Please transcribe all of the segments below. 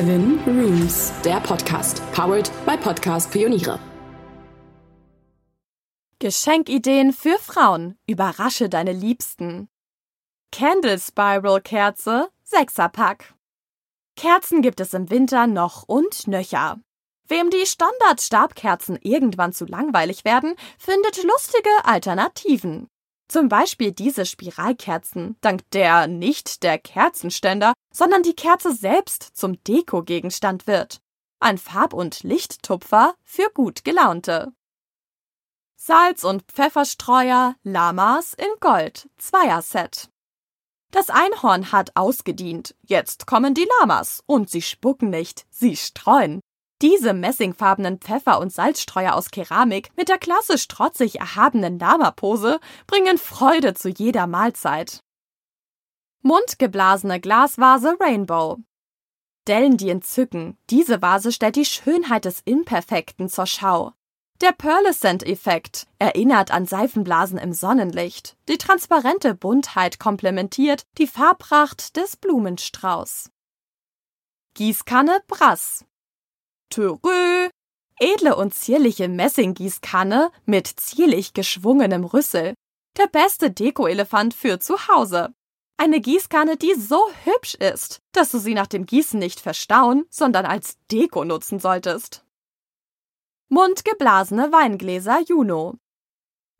Seven Rooms, der Podcast, powered by Podcast Pioniere. Geschenkideen für Frauen. Überrasche deine Liebsten. Candle Spiral Kerze, Sechserpack. Kerzen gibt es im Winter noch und nöcher. Wem die Standard-Stabkerzen irgendwann zu langweilig werden, findet lustige Alternativen. Zum Beispiel diese Spiralkerzen, dank der nicht der Kerzenständer, sondern die Kerze selbst zum Dekogegenstand wird. Ein Farb- und Lichttupfer für gut gelaunte. Salz- und Pfefferstreuer, Lamas in Gold, Zweierset. Das Einhorn hat ausgedient, jetzt kommen die Lamas und sie spucken nicht, sie streuen. Diese messingfarbenen Pfeffer- und Salzstreuer aus Keramik mit der klassisch trotzig erhabenen Lama-Pose bringen Freude zu jeder Mahlzeit. Mundgeblasene Glasvase Rainbow. Dellen, die entzücken. Diese Vase stellt die Schönheit des Imperfekten zur Schau. Der Pearlescent-Effekt erinnert an Seifenblasen im Sonnenlicht. Die transparente Buntheit komplementiert die Farbpracht des Blumenstrauß. Gießkanne Brass. Törö. Edle und zierliche Messinggießkanne mit zierlich geschwungenem Rüssel. Der beste Deko-Elefant für zu Hause. Eine Gießkanne, die so hübsch ist, dass du sie nach dem Gießen nicht verstauen, sondern als Deko nutzen solltest. Mundgeblasene Weingläser Juno.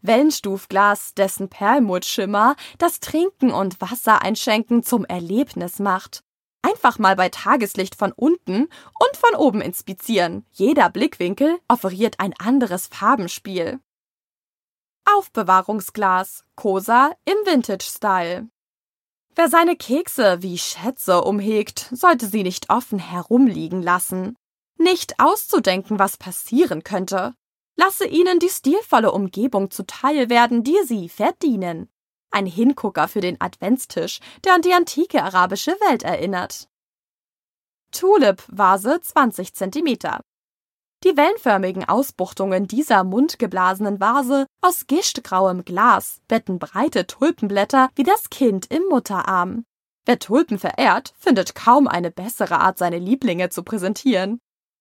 Wellenstufglas, dessen Perlmuttschimmer das Trinken und Wasser einschenken zum Erlebnis macht. Einfach mal bei Tageslicht von unten und von oben inspizieren. Jeder Blickwinkel offeriert ein anderes Farbenspiel. Aufbewahrungsglas, Cosa im Vintage-Style. Wer seine Kekse wie Schätze umhegt, sollte sie nicht offen herumliegen lassen. Nicht auszudenken, was passieren könnte. Lasse ihnen die stilvolle Umgebung zuteil werden, die sie verdienen. Ein Hingucker für den Adventstisch, der an die antike arabische Welt erinnert. Tulip-Vase 20 cm. Die wellenförmigen Ausbuchtungen dieser mundgeblasenen Vase aus gischtgrauem Glas betten breite Tulpenblätter wie das Kind im Mutterarm. Wer Tulpen verehrt, findet kaum eine bessere Art, seine Lieblinge zu präsentieren.